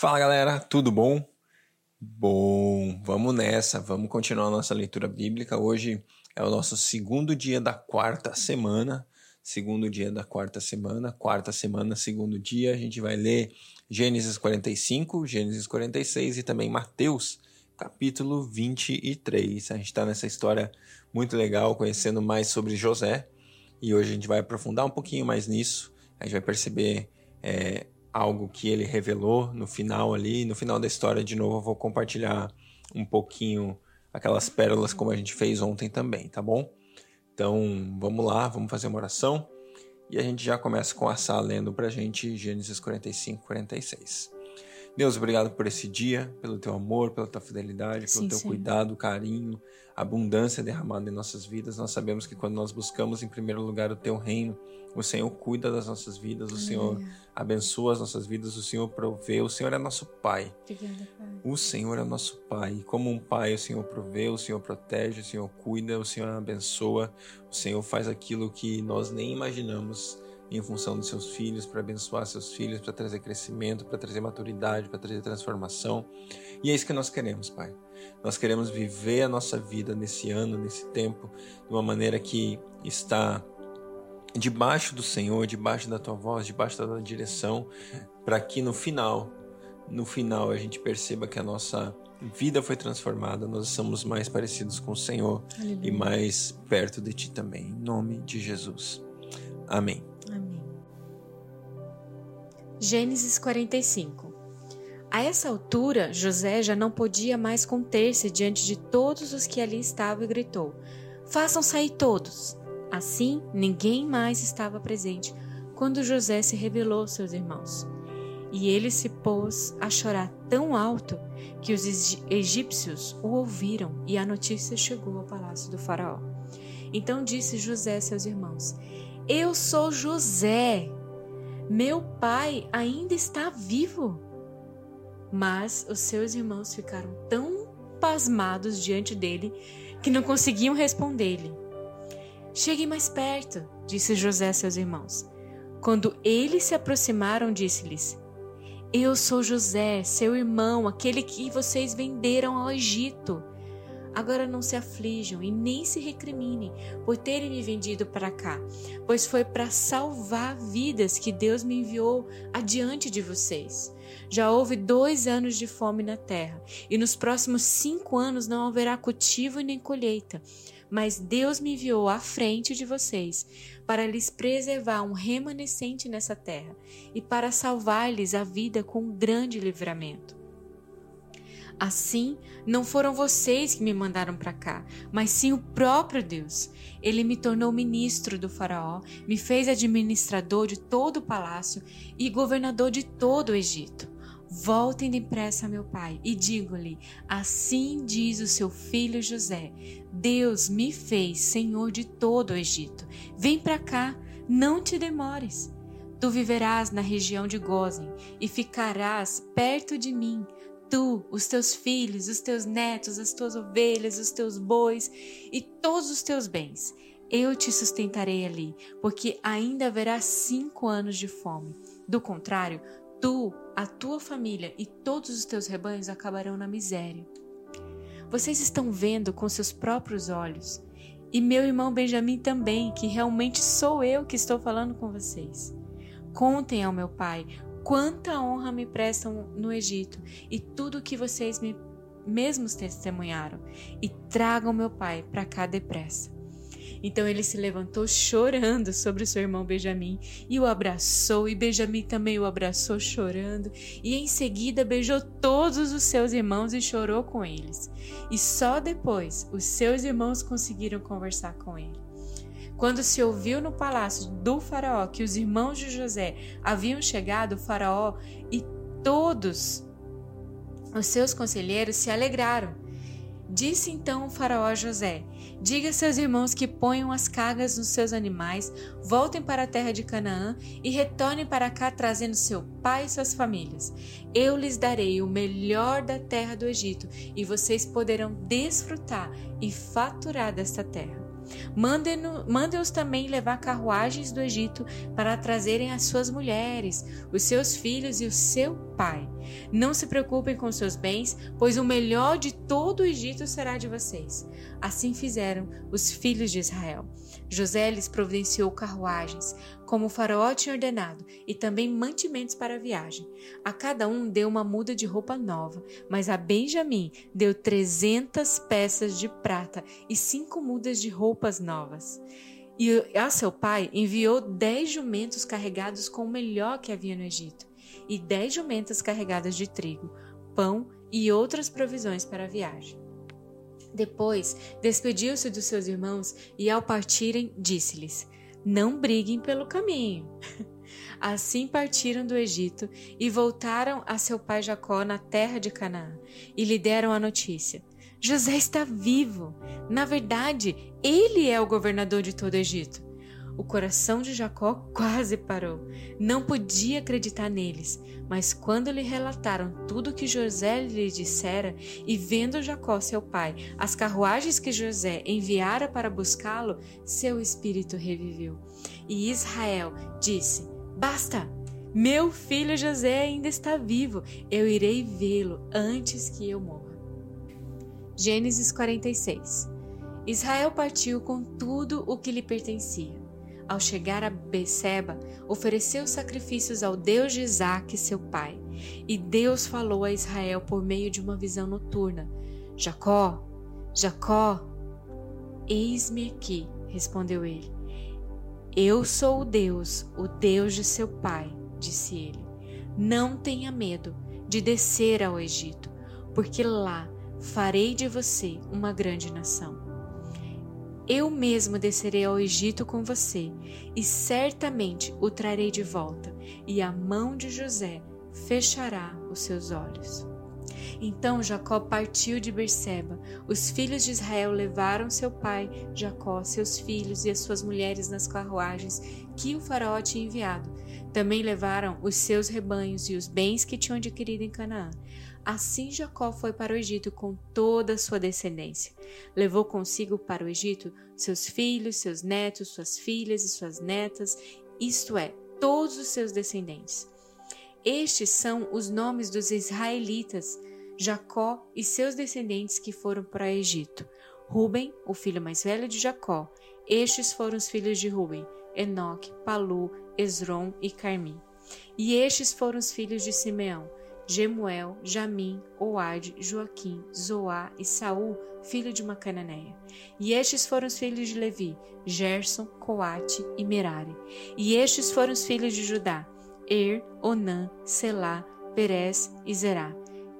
Fala galera, tudo bom? Bom, vamos nessa, vamos continuar nossa leitura bíblica. Hoje é o nosso segundo dia da quarta semana. Segundo dia da quarta semana, quarta semana, segundo dia, a gente vai ler Gênesis 45, Gênesis 46 e também Mateus, capítulo 23. A gente está nessa história muito legal, conhecendo mais sobre José, e hoje a gente vai aprofundar um pouquinho mais nisso. A gente vai perceber é, algo que ele revelou no final ali. No final da história, de novo, eu vou compartilhar um pouquinho aquelas pérolas como a gente fez ontem também, tá bom? Então vamos lá, vamos fazer uma oração e a gente já começa com a Sá lendo pra gente Gênesis 45, 46. Deus, obrigado por esse dia, pelo teu amor, pela tua fidelidade, pelo sim, teu cuidado, carinho, abundância derramada em nossas vidas. Nós sabemos que quando nós buscamos em primeiro lugar o teu reino, o Senhor cuida das nossas vidas, o Senhor abençoa as nossas vidas, o Senhor provê, o Senhor é nosso Pai. Obrigada, pai. O Senhor é nosso Pai. E como um Pai, o Senhor provê, o Senhor protege, o Senhor cuida, o Senhor abençoa, o Senhor faz aquilo que nós nem imaginamos em função dos seus filhos, para abençoar seus filhos, para trazer crescimento, para trazer maturidade, para trazer transformação. E é isso que nós queremos, Pai. Nós queremos viver a nossa vida nesse ano, nesse tempo, de uma maneira que está debaixo do Senhor, debaixo da tua voz, debaixo da tua direção, para que no final, no final a gente perceba que a nossa vida foi transformada, nós somos mais parecidos com o Senhor Aleluia. e mais perto de ti também, em nome de Jesus. Amém. Amém. Gênesis 45. A essa altura, José já não podia mais conter-se diante de todos os que ali estavam e gritou: Façam sair todos. Assim, ninguém mais estava presente quando José se revelou aos seus irmãos. E ele se pôs a chorar tão alto que os egípcios o ouviram e a notícia chegou ao palácio do Faraó. Então disse José a seus irmãos: Eu sou José. Meu pai ainda está vivo. Mas os seus irmãos ficaram tão pasmados diante dele que não conseguiam responder-lhe. Cheguem mais perto, disse José a seus irmãos. Quando eles se aproximaram, disse-lhes: Eu sou José, seu irmão, aquele que vocês venderam ao Egito. Agora não se aflijam e nem se recriminem por terem me vendido para cá, pois foi para salvar vidas que Deus me enviou adiante de vocês. Já houve dois anos de fome na terra, e nos próximos cinco anos não haverá cultivo nem colheita mas Deus me enviou à frente de vocês para lhes preservar um remanescente nessa terra e para salvar-lhes a vida com um grande livramento. Assim, não foram vocês que me mandaram para cá, mas sim o próprio Deus. Ele me tornou ministro do Faraó, me fez administrador de todo o palácio e governador de todo o Egito. Voltem depressa, meu pai, e digo-lhe: Assim diz o seu filho José: Deus me fez senhor de todo o Egito. Vem para cá, não te demores. Tu viverás na região de Gozen e ficarás perto de mim. Tu, os teus filhos, os teus netos, as tuas ovelhas, os teus bois e todos os teus bens. Eu te sustentarei ali, porque ainda haverá cinco anos de fome. Do contrário, tu, a tua família e todos os teus rebanhos acabarão na miséria. Vocês estão vendo com seus próprios olhos, e meu irmão Benjamim também, que realmente sou eu que estou falando com vocês. Contem ao meu pai quanta honra me prestam no Egito e tudo o que vocês me mesmos testemunharam, e tragam meu pai para cá depressa. Então ele se levantou chorando sobre seu irmão Benjamim e o abraçou, e Benjamim também o abraçou chorando, e em seguida beijou todos os seus irmãos e chorou com eles. E só depois os seus irmãos conseguiram conversar com ele. Quando se ouviu no palácio do Faraó que os irmãos de José haviam chegado, o Faraó e todos os seus conselheiros se alegraram Disse então o faraó a José: Diga a seus irmãos que ponham as cargas nos seus animais, voltem para a terra de Canaã e retornem para cá trazendo seu pai e suas famílias. Eu lhes darei o melhor da terra do Egito e vocês poderão desfrutar e faturar desta terra. Mandem-os também levar carruagens do Egito para trazerem as suas mulheres, os seus filhos e o seu pai. Não se preocupem com seus bens, pois o melhor de todo o Egito será de vocês. Assim fizeram os filhos de Israel. José lhes providenciou carruagens, como o faraó tinha ordenado, e também mantimentos para a viagem. A cada um deu uma muda de roupa nova, mas a Benjamim deu trezentas peças de prata e cinco mudas de roupas novas. E a seu pai enviou dez jumentos carregados com o melhor que havia no Egito, e dez jumentas carregadas de trigo, pão e outras provisões para a viagem. Depois despediu-se dos seus irmãos e, ao partirem, disse-lhes: Não briguem pelo caminho. Assim partiram do Egito e voltaram a seu pai Jacó na terra de Canaã e lhe deram a notícia: José está vivo. Na verdade, ele é o governador de todo o Egito. O coração de Jacó quase parou. Não podia acreditar neles. Mas quando lhe relataram tudo o que José lhe dissera, e vendo Jacó, seu pai, as carruagens que José enviara para buscá-lo, seu espírito reviveu. E Israel disse: Basta! Meu filho José ainda está vivo. Eu irei vê-lo antes que eu morra. Gênesis 46 Israel partiu com tudo o que lhe pertencia ao chegar a Beceba, ofereceu sacrifícios ao Deus de Isaac, seu pai. E Deus falou a Israel por meio de uma visão noturna: Jacó, Jacó. Eis-me aqui, respondeu ele. Eu sou o Deus, o Deus de seu pai, disse ele. Não tenha medo de descer ao Egito, porque lá farei de você uma grande nação. Eu mesmo descerei ao Egito com você, e certamente o trarei de volta, e a mão de José fechará os seus olhos. Então Jacó partiu de Berseba. Os filhos de Israel levaram seu pai, Jacó, seus filhos e as suas mulheres nas carruagens que o faraó tinha enviado. Também levaram os seus rebanhos e os bens que tinham adquirido em Canaã. Assim Jacó foi para o Egito com toda a sua descendência. Levou consigo para o Egito seus filhos, seus netos, suas filhas e suas netas, isto é, todos os seus descendentes. Estes são os nomes dos israelitas, Jacó e seus descendentes que foram para o Egito. Ruben, o filho mais velho de Jacó. Estes foram os filhos de Ruben: Enoque, Palu, Esrom e Carmi. E estes foram os filhos de Simeão: Gemuel, Jamim, Oade, Joaquim, Zoá e Saul, filho de uma cananeia. E estes foram os filhos de Levi, Gerson, Coate e Merari. E estes foram os filhos de Judá, Er, Onã, Selá, Perez e Zerá.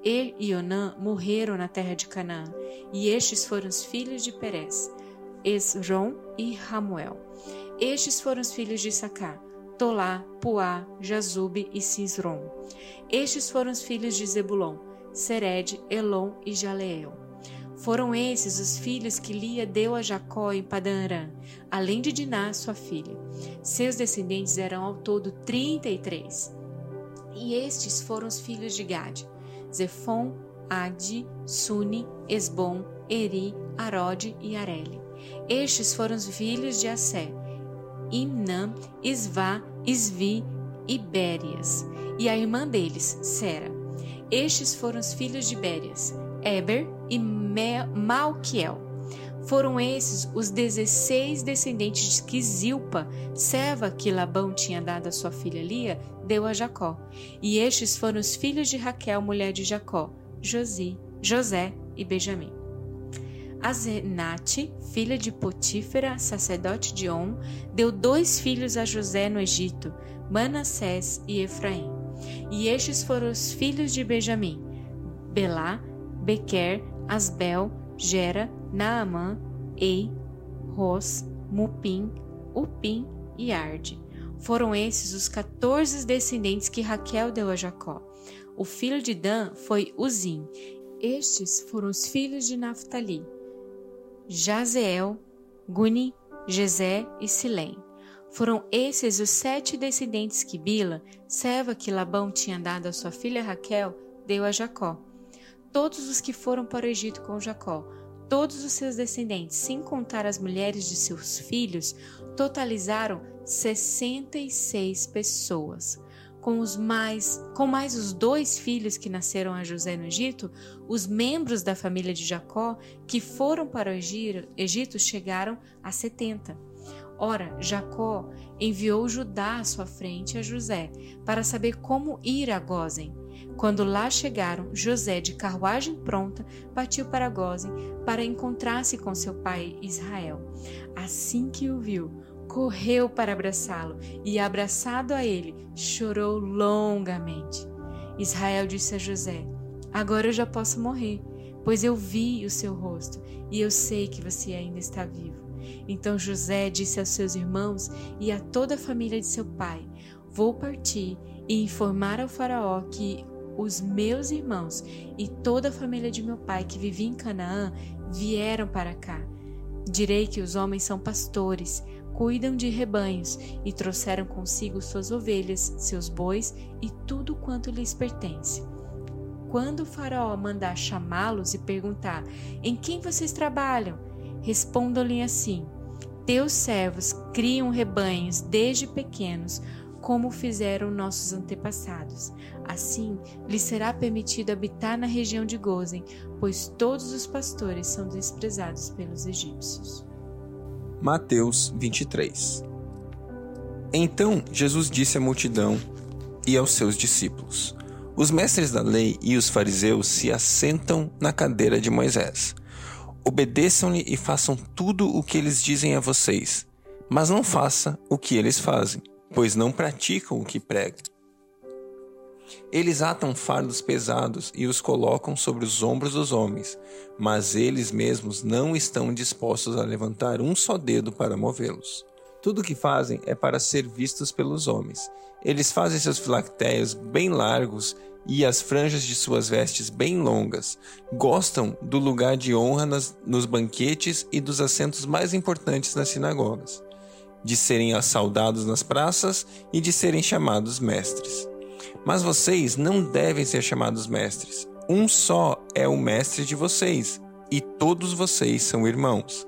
Er e Onã morreram na terra de Canaã, e estes foram os filhos de Perez, Esrom e Ramuel. Estes foram os filhos de Sacar, Tolá, Puá, Jazube e Cisrom. Estes foram os filhos de Zebulon, Sered, Elon e Jaleel. Foram esses os filhos que Lia deu a Jacó em Padanarã, além de Diná, sua filha. Seus descendentes eram ao todo trinta e três. E estes foram os filhos de Gade, Zefon, Adi, Suni, Esbom, Eri, Arode e Areli. Estes foram os filhos de Assé, Imnã, Isvá, Isvi e Bérias, e a irmã deles, Sera. Estes foram os filhos de Bérias, Eber e Malquiel. Foram esses os dezesseis descendentes que Zilpa, serva que Labão tinha dado a sua filha Lia, deu a Jacó. E estes foram os filhos de Raquel, mulher de Jacó, Josi, José e Benjamim. Azenate, filha de Potífera, sacerdote de On, deu dois filhos a José no Egito, Manassés e Efraim. E estes foram os filhos de Benjamim: Belá, Bequer, Asbel, Gera, Naamã, Ei, Ros, Mupim, Upim e Arde. Foram esses os quatorze descendentes que Raquel deu a Jacó. O filho de Dan foi Uzim. Estes foram os filhos de Naphtali. Jazeel, Guni, Jezé e Silém. Foram esses os sete descendentes que Bila, serva que Labão tinha dado a sua filha Raquel, deu a Jacó. Todos os que foram para o Egito com Jacó, todos os seus descendentes, sem contar as mulheres de seus filhos, totalizaram 66 pessoas. Com os mais, com mais os dois filhos que nasceram a José no Egito, os membros da família de Jacó que foram para o Egito chegaram a setenta. Ora, Jacó enviou Judá à sua frente a José para saber como ir a Gozen. Quando lá chegaram, José, de carruagem pronta, partiu para Gozen para encontrar-se com seu pai Israel. Assim que o viu, correu para abraçá-lo e, abraçado a ele, chorou longamente. Israel disse a José: Agora eu já posso morrer, pois eu vi o seu rosto e eu sei que você ainda está vivo. Então José disse aos seus irmãos e a toda a família de seu pai: Vou partir e informar ao Faraó que os meus irmãos e toda a família de meu pai que vivia em Canaã vieram para cá. Direi que os homens são pastores, cuidam de rebanhos e trouxeram consigo suas ovelhas, seus bois e tudo quanto lhes pertence. Quando o Faraó mandar chamá-los e perguntar: Em quem vocês trabalham? Respondam-lhe assim: Teus servos criam rebanhos desde pequenos, como fizeram nossos antepassados. Assim, lhes será permitido habitar na região de Gozen, pois todos os pastores são desprezados pelos egípcios. Mateus 23 Então Jesus disse à multidão e aos seus discípulos: Os mestres da lei e os fariseus se assentam na cadeira de Moisés. Obedeçam-lhe e façam tudo o que eles dizem a vocês, mas não faça o que eles fazem, pois não praticam o que pregam. Eles atam fardos pesados e os colocam sobre os ombros dos homens, mas eles mesmos não estão dispostos a levantar um só dedo para movê-los. Tudo o que fazem é para ser vistos pelos homens. Eles fazem seus filactérios bem largos e as franjas de suas vestes bem longas. Gostam do lugar de honra nas, nos banquetes e dos assentos mais importantes nas sinagogas, de serem saudados nas praças e de serem chamados mestres. Mas vocês não devem ser chamados mestres. Um só é o mestre de vocês, e todos vocês são irmãos.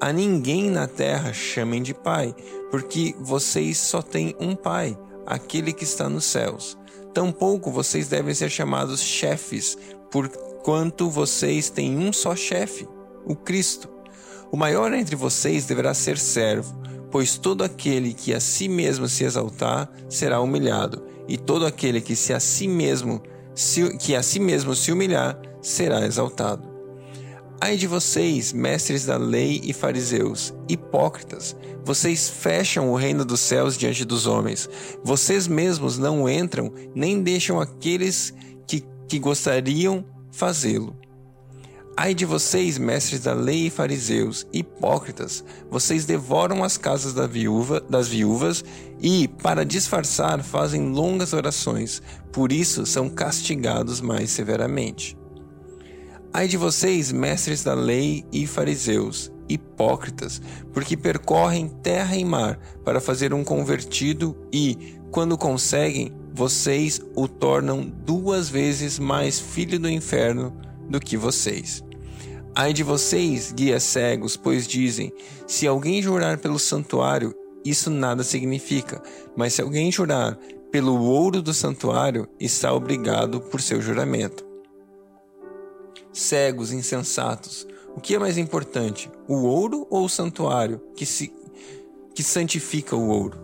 A ninguém na terra chamem de pai, porque vocês só têm um pai, aquele que está nos céus. Tampouco vocês devem ser chamados chefes, porquanto vocês têm um só chefe, o Cristo. O maior entre vocês deverá ser servo, pois todo aquele que a si mesmo se exaltar será humilhado, e todo aquele que se a si mesmo se, que a si mesmo se humilhar será exaltado. Ai de vocês, mestres da lei e fariseus, hipócritas, vocês fecham o reino dos céus diante dos homens. Vocês mesmos não entram, nem deixam aqueles que, que gostariam fazê-lo. Ai de vocês, mestres da lei e fariseus, hipócritas, vocês devoram as casas da viúva, das viúvas e, para disfarçar, fazem longas orações, por isso são castigados mais severamente. Ai de vocês, mestres da lei e fariseus, hipócritas, porque percorrem terra e mar para fazer um convertido e, quando conseguem, vocês o tornam duas vezes mais filho do inferno do que vocês. Ai de vocês, guias cegos, pois dizem: se alguém jurar pelo santuário, isso nada significa, mas se alguém jurar pelo ouro do santuário, está obrigado por seu juramento. Cegos, insensatos, o que é mais importante, o ouro ou o santuário que, se, que santifica o ouro?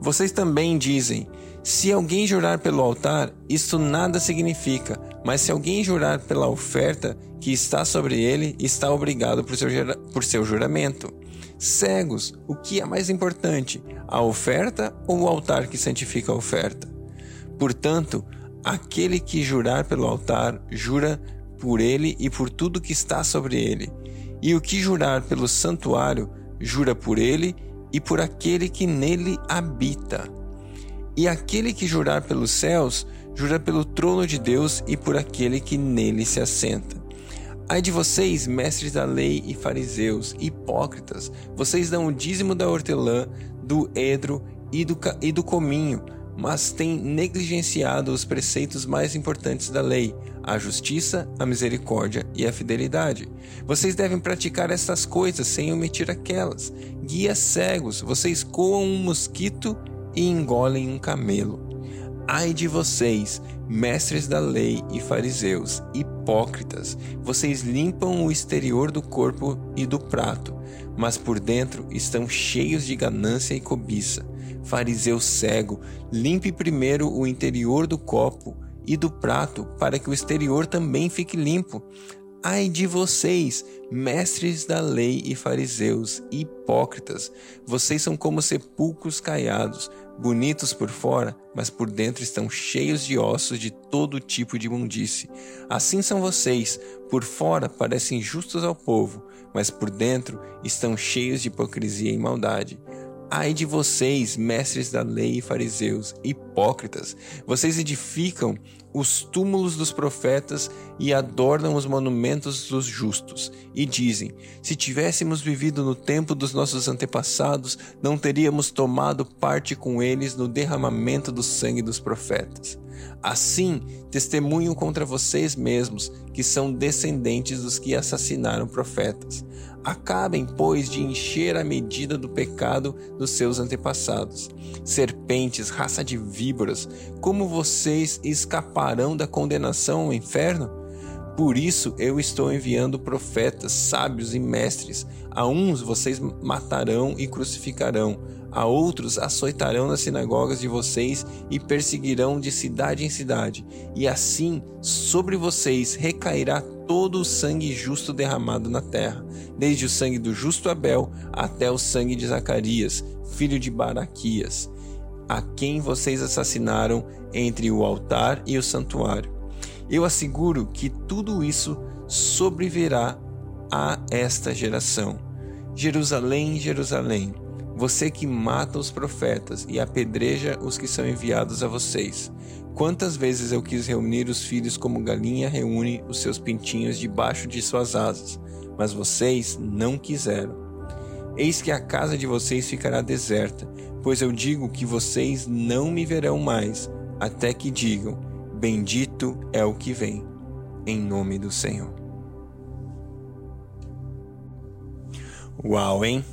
Vocês também dizem: se alguém jurar pelo altar, isso nada significa, mas se alguém jurar pela oferta que está sobre ele, está obrigado por seu, por seu juramento. Cegos, o que é mais importante, a oferta ou o altar que santifica a oferta? Portanto, aquele que jurar pelo altar, jura por ele e por tudo que está sobre ele. E o que jurar pelo santuário, jura por ele e por aquele que nele habita. E aquele que jurar pelos céus, jura pelo trono de Deus e por aquele que nele se assenta. Ai de vocês, mestres da lei e fariseus, hipócritas, vocês dão o dízimo da hortelã, do edro e do, e do cominho, mas têm negligenciado os preceitos mais importantes da lei, a justiça, a misericórdia e a fidelidade. Vocês devem praticar estas coisas sem omitir aquelas. Guias cegos, vocês coam um mosquito e engolem um camelo. Ai de vocês, mestres da lei e fariseus, hipócritas! Vocês limpam o exterior do corpo e do prato, mas por dentro estão cheios de ganância e cobiça. Fariseu cego, limpe primeiro o interior do copo e do prato, para que o exterior também fique limpo. Ai de vocês, mestres da lei e fariseus, hipócritas! Vocês são como sepulcros caiados, bonitos por fora, mas por dentro estão cheios de ossos de todo tipo de imundice. Assim são vocês, por fora parecem justos ao povo, mas por dentro estão cheios de hipocrisia e maldade. Ai de vocês, mestres da lei e fariseus, hipócritas! Vocês edificam os túmulos dos profetas e adornam os monumentos dos justos, e dizem: Se tivéssemos vivido no tempo dos nossos antepassados, não teríamos tomado parte com eles no derramamento do sangue dos profetas. Assim, testemunham contra vocês mesmos que são descendentes dos que assassinaram profetas. Acabem, pois, de encher a medida do pecado dos seus antepassados. Serpentes, raça de víboras, como vocês escaparão da condenação ao inferno? Por isso eu estou enviando profetas, sábios e mestres. A uns vocês matarão e crucificarão, a outros açoitarão nas sinagogas de vocês e perseguirão de cidade em cidade. E assim sobre vocês recairá todo o sangue justo derramado na terra, desde o sangue do justo Abel até o sangue de Zacarias, filho de Baraquias, a quem vocês assassinaram entre o altar e o santuário. Eu asseguro que tudo isso sobrevirá a esta geração. Jerusalém, Jerusalém, você que mata os profetas e apedreja os que são enviados a vocês. Quantas vezes eu quis reunir os filhos como galinha reúne os seus pintinhos debaixo de suas asas, mas vocês não quiseram. Eis que a casa de vocês ficará deserta, pois eu digo que vocês não me verão mais, até que digam: Bendito é o que vem, em nome do Senhor. Uau, hein?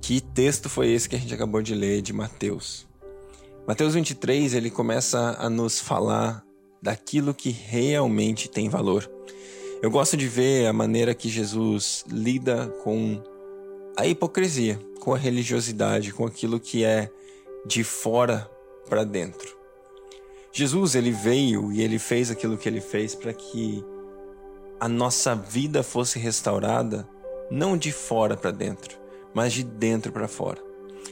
Que texto foi esse que a gente acabou de ler de Mateus? Mateus 23, ele começa a nos falar daquilo que realmente tem valor. Eu gosto de ver a maneira que Jesus lida com a hipocrisia, com a religiosidade, com aquilo que é de fora para dentro. Jesus ele veio e ele fez aquilo que ele fez para que a nossa vida fosse restaurada não de fora para dentro, mas de dentro para fora.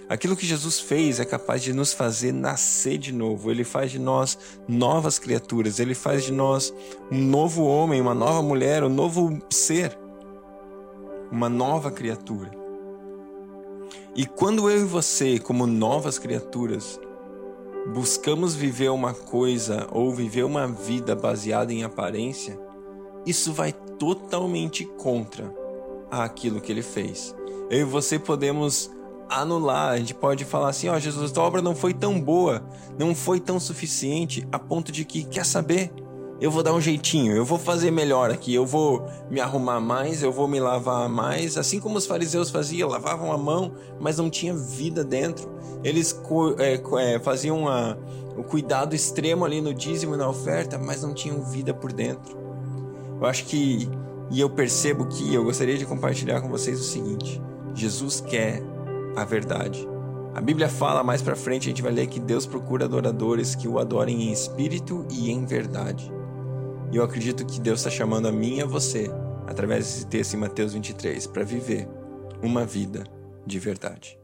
Aquilo que Jesus fez é capaz de nos fazer nascer de novo. Ele faz de nós novas criaturas. Ele faz de nós um novo homem, uma nova mulher, um novo ser, uma nova criatura. E quando eu e você, como novas criaturas, buscamos viver uma coisa ou viver uma vida baseada em aparência, isso vai totalmente contra aquilo que ele fez. Eu e você podemos anular, a gente pode falar assim: ó, oh, Jesus, a obra não foi tão boa, não foi tão suficiente, a ponto de que, quer saber? Eu vou dar um jeitinho, eu vou fazer melhor aqui, eu vou me arrumar mais, eu vou me lavar mais, assim como os fariseus faziam, lavavam a mão, mas não tinha vida dentro. Eles é, é, faziam uma, o cuidado extremo ali no dízimo e na oferta, mas não tinham vida por dentro. Eu acho que, e eu percebo que eu gostaria de compartilhar com vocês o seguinte: Jesus quer a verdade. A Bíblia fala mais para frente, a gente vai ler que Deus procura adoradores que o adorem em espírito e em verdade. E eu acredito que Deus está chamando a mim e a você, através desse texto em Mateus 23, para viver uma vida de verdade.